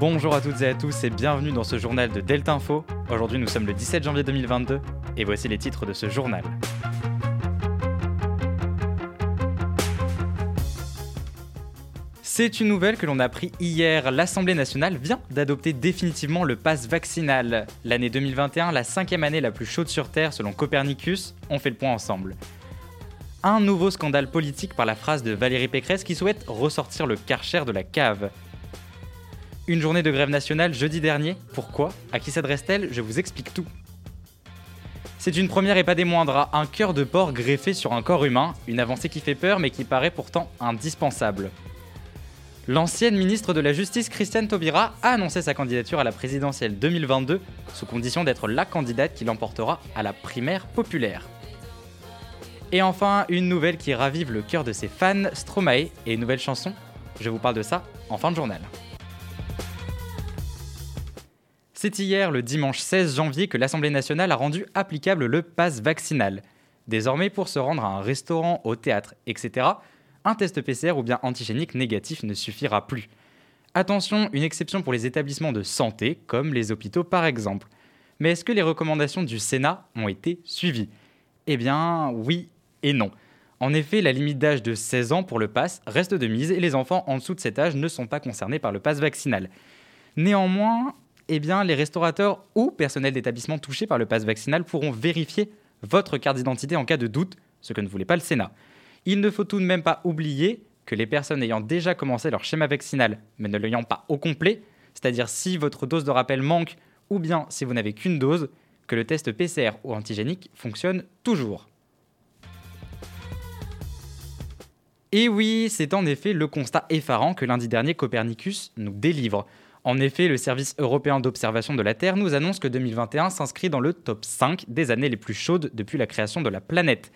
Bonjour à toutes et à tous et bienvenue dans ce journal de Delta Info. Aujourd'hui nous sommes le 17 janvier 2022 et voici les titres de ce journal. C'est une nouvelle que l'on a appris hier. L'Assemblée nationale vient d'adopter définitivement le pass vaccinal. L'année 2021, la cinquième année la plus chaude sur Terre selon Copernicus, on fait le point ensemble. Un nouveau scandale politique par la phrase de Valérie Pécresse qui souhaite ressortir le karcher de la cave. Une journée de grève nationale jeudi dernier. Pourquoi? À qui s'adresse-t-elle? Je vous explique tout. C'est une première et pas des moindres, un cœur de porc greffé sur un corps humain, une avancée qui fait peur mais qui paraît pourtant indispensable. L'ancienne ministre de la Justice, Christiane Taubira, a annoncé sa candidature à la présidentielle 2022, sous condition d'être la candidate qui l'emportera à la primaire populaire. Et enfin, une nouvelle qui ravive le cœur de ses fans, Stromae, et une nouvelle chanson. Je vous parle de ça en fin de journal. C'est hier, le dimanche 16 janvier, que l'Assemblée nationale a rendu applicable le pass vaccinal. Désormais, pour se rendre à un restaurant, au théâtre, etc., un test PCR ou bien antigénique négatif ne suffira plus. Attention, une exception pour les établissements de santé, comme les hôpitaux par exemple. Mais est-ce que les recommandations du Sénat ont été suivies? Eh bien, oui et non. En effet, la limite d'âge de 16 ans pour le pass reste de mise et les enfants en dessous de cet âge ne sont pas concernés par le pass vaccinal. Néanmoins, eh bien, les restaurateurs ou personnels d'établissement touchés par le pass vaccinal pourront vérifier votre carte d'identité en cas de doute, ce que ne voulait pas le Sénat. Il ne faut tout de même pas oublier que les personnes ayant déjà commencé leur schéma vaccinal, mais ne l'ayant pas au complet, c'est-à-dire si votre dose de rappel manque ou bien si vous n'avez qu'une dose, que le test PCR ou antigénique fonctionne toujours. Et oui, c'est en effet le constat effarant que lundi dernier Copernicus nous délivre. En effet, le service européen d'observation de la Terre nous annonce que 2021 s'inscrit dans le top 5 des années les plus chaudes depuis la création de la planète.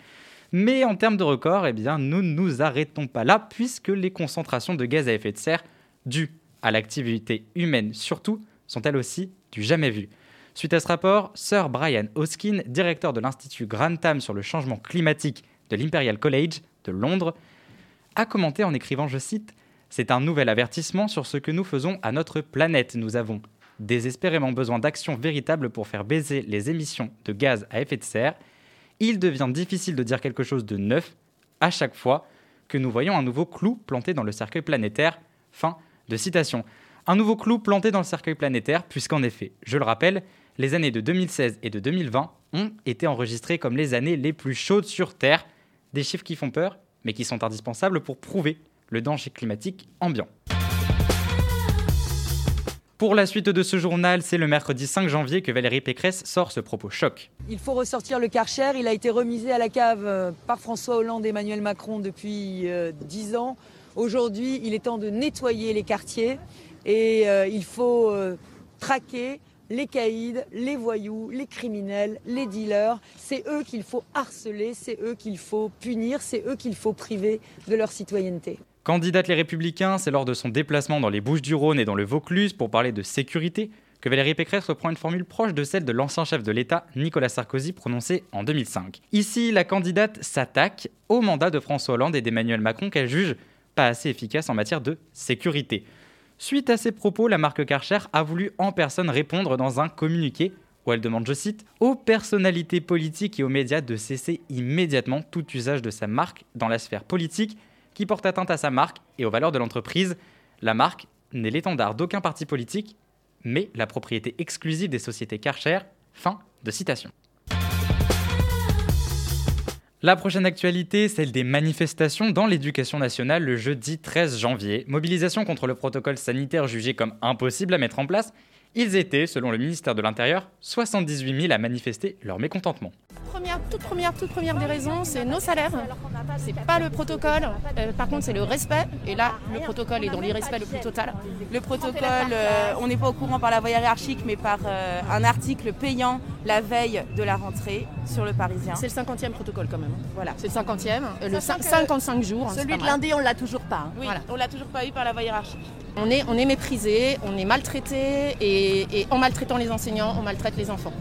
Mais en termes de record, eh bien, nous ne nous arrêtons pas là, puisque les concentrations de gaz à effet de serre, dues à l'activité humaine surtout, sont elles aussi du jamais vu. Suite à ce rapport, Sir Brian Hoskin, directeur de l'Institut Grantham sur le changement climatique de l'Imperial College de Londres, a commenté en écrivant, je cite, C'est un nouvel avertissement sur ce que nous faisons à notre planète. Nous avons désespérément besoin d'actions véritables pour faire baiser les émissions de gaz à effet de serre il devient difficile de dire quelque chose de neuf à chaque fois que nous voyons un nouveau clou planté dans le cercueil planétaire. Fin de citation. Un nouveau clou planté dans le cercueil planétaire, puisqu'en effet, je le rappelle, les années de 2016 et de 2020 ont été enregistrées comme les années les plus chaudes sur Terre, des chiffres qui font peur, mais qui sont indispensables pour prouver le danger climatique ambiant. Pour la suite de ce journal, c'est le mercredi 5 janvier que Valérie Pécresse sort ce propos choc. Il faut ressortir le Karcher. Il a été remisé à la cave euh, par François Hollande et Emmanuel Macron depuis 10 euh, ans. Aujourd'hui, il est temps de nettoyer les quartiers et euh, il faut traquer les caïds, les voyous, les criminels, les dealers. C'est eux qu'il faut harceler, c'est eux qu'il faut punir, c'est eux qu'il faut priver de leur citoyenneté. Candidate Les Républicains, c'est lors de son déplacement dans les Bouches-du-Rhône et dans le Vaucluse pour parler de sécurité que Valérie Pécresse reprend une formule proche de celle de l'ancien chef de l'État Nicolas Sarkozy prononcée en 2005. Ici, la candidate s'attaque au mandat de François Hollande et d'Emmanuel Macron qu'elle juge pas assez efficace en matière de sécurité. Suite à ces propos, la marque Karcher a voulu en personne répondre dans un communiqué où elle demande, je cite, aux personnalités politiques et aux médias de cesser immédiatement tout usage de sa marque dans la sphère politique qui porte atteinte à sa marque et aux valeurs de l'entreprise. La marque n'est l'étendard d'aucun parti politique, mais la propriété exclusive des sociétés Karcher. Fin de citation. La prochaine actualité, celle des manifestations dans l'éducation nationale le jeudi 13 janvier. Mobilisation contre le protocole sanitaire jugé comme impossible à mettre en place. Ils étaient, selon le ministère de l'Intérieur, 78 000 à manifester leur mécontentement première, toute première, toute première des raisons, c'est nos salaires. C'est pas le protocole. Euh, par contre, c'est le respect. Et là, le protocole est dans l'irrespect le plus total. Le protocole, euh, on n'est pas au courant par la voie hiérarchique, mais par euh, un article payant la veille de la rentrée sur le Parisien. C'est le 50e protocole quand même. Voilà. C'est le 50e. Le 55 jours. Hein, celui de lundi, on l'a toujours pas. Hein. Oui, on l'a toujours pas eu par la voie hiérarchique. On est, on est méprisé, on est maltraité et, et en maltraitant les enseignants, on maltraite les enfants.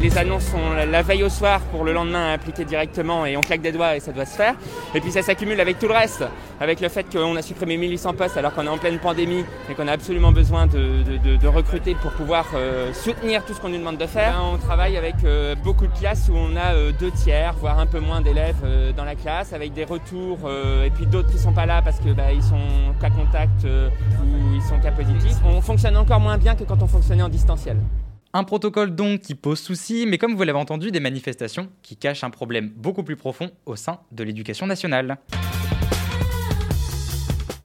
Les annonces sont la veille au soir pour le lendemain à appliquer directement et on claque des doigts et ça doit se faire. Et puis ça s'accumule avec tout le reste, avec le fait qu'on a supprimé 1800 postes alors qu'on est en pleine pandémie et qu'on a absolument besoin de, recruter pour pouvoir euh, soutenir tout ce qu'on nous demande de faire. on travaille avec euh, beaucoup de classes où on a euh, deux tiers, voire un peu moins d'élèves dans la classe, avec des retours et puis d'autres qui sont pas là parce que bah, ils sont cas contact ou ils sont cas positifs. On fonctionne encore moins bien que quand on fonctionnait en distanciel. Un protocole donc qui pose souci, mais comme vous l'avez entendu, des manifestations qui cachent un problème beaucoup plus profond au sein de l'éducation nationale.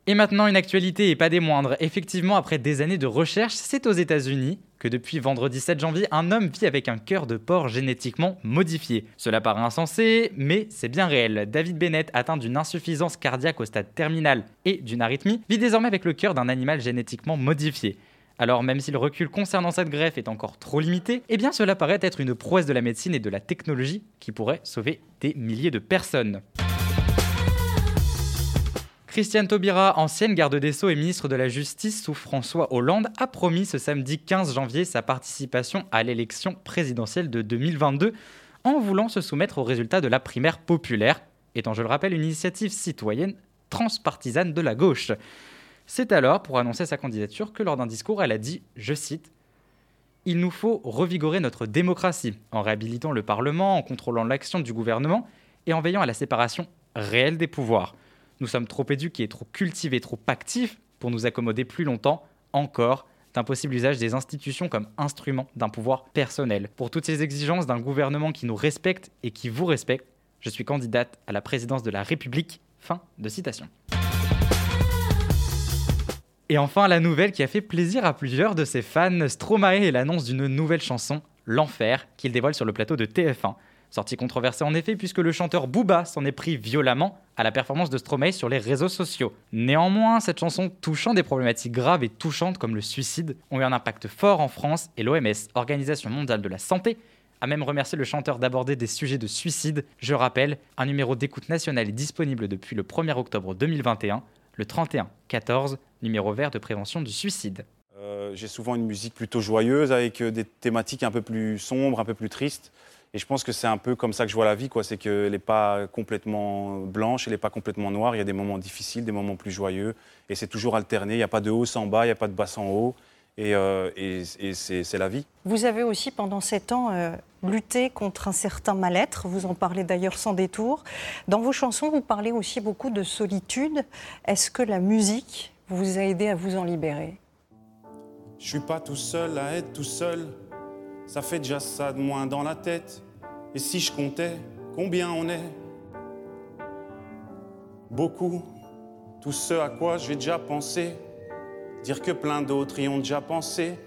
Et maintenant, une actualité et pas des moindres. Effectivement, après des années de recherche, c'est aux États-Unis que depuis vendredi 7 janvier, un homme vit avec un cœur de porc génétiquement modifié. Cela paraît insensé, mais c'est bien réel. David Bennett, atteint d'une insuffisance cardiaque au stade terminal et d'une arythmie, vit désormais avec le cœur d'un animal génétiquement modifié. Alors même si le recul concernant cette greffe est encore trop limité, eh bien cela paraît être une prouesse de la médecine et de la technologie qui pourrait sauver des milliers de personnes. Christiane Taubira, ancienne garde des Sceaux et ministre de la Justice sous François Hollande, a promis ce samedi 15 janvier sa participation à l'élection présidentielle de 2022 en voulant se soumettre aux résultats de la primaire populaire, étant, je le rappelle, une initiative citoyenne transpartisane de la gauche. C'est alors, pour annoncer sa candidature, que lors d'un discours, elle a dit, je cite, Il nous faut revigorer notre démocratie en réhabilitant le Parlement, en contrôlant l'action du gouvernement et en veillant à la séparation réelle des pouvoirs. Nous sommes trop éduqués, trop cultivés, trop actifs pour nous accommoder plus longtemps encore d'un possible usage des institutions comme instrument d'un pouvoir personnel. Pour toutes ces exigences d'un gouvernement qui nous respecte et qui vous respecte, je suis candidate à la présidence de la République. Fin de citation. Et enfin, la nouvelle qui a fait plaisir à plusieurs de ses fans, Stromae et l'annonce d'une nouvelle chanson, L'Enfer, qu'il dévoile sur le plateau de TF1. Sortie controversée en effet, puisque le chanteur Booba s'en est pris violemment à la performance de Stromae sur les réseaux sociaux. Néanmoins, cette chanson touchant des problématiques graves et touchantes comme le suicide ont eu un impact fort en France et l'OMS, Organisation mondiale de la santé, a même remercié le chanteur d'aborder des sujets de suicide. Je rappelle, un numéro d'écoute nationale est disponible depuis le 1er octobre 2021 le 31 14, numéro vert de prévention du suicide. Euh, j'ai souvent une musique plutôt joyeuse avec euh, des thématiques un peu plus sombres, un peu plus tristes. Et je pense que c'est un peu comme ça que je vois la vie, quoi. C'est qu'elle n'est pas complètement blanche, elle n'est pas complètement noire. Il y a des moments difficiles, des moments plus joyeux. Et c'est toujours alterné. Il n'y a pas de haut sans bas, il n'y a pas de bas sans haut. Et, euh, c'est la vie. Vous avez aussi, pendant sept ans, euh, lutté contre un certain mal-être. Vous en parlez d'ailleurs sans détour. Dans vos chansons, vous parlez aussi beaucoup de solitude. Est-ce que la musique vous a aidé à vous en libérer Je suis pas tout seul à être tout seul. Ça fait déjà ça de moins dans la tête. Et si je comptais combien on est? Beaucoup. Tout ce à quoi j'ai déjà pensé dire que plein d'autres y ont déjà pensé,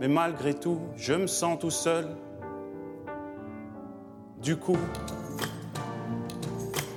mais malgré tout, je me sens tout seul. Du coup,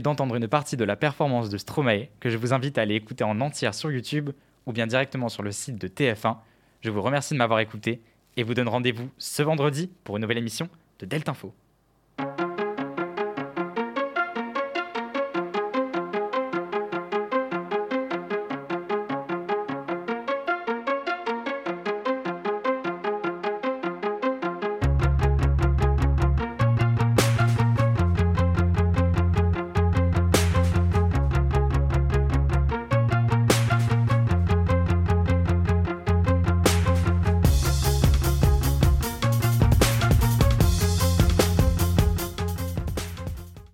D'entendre une partie de la performance de Stromae que je vous invite à aller écouter en entière sur YouTube ou bien directement sur le site de TF1. Je vous remercie de m'avoir écouté et vous donne rendez-vous ce vendredi pour une nouvelle émission de Delta Info.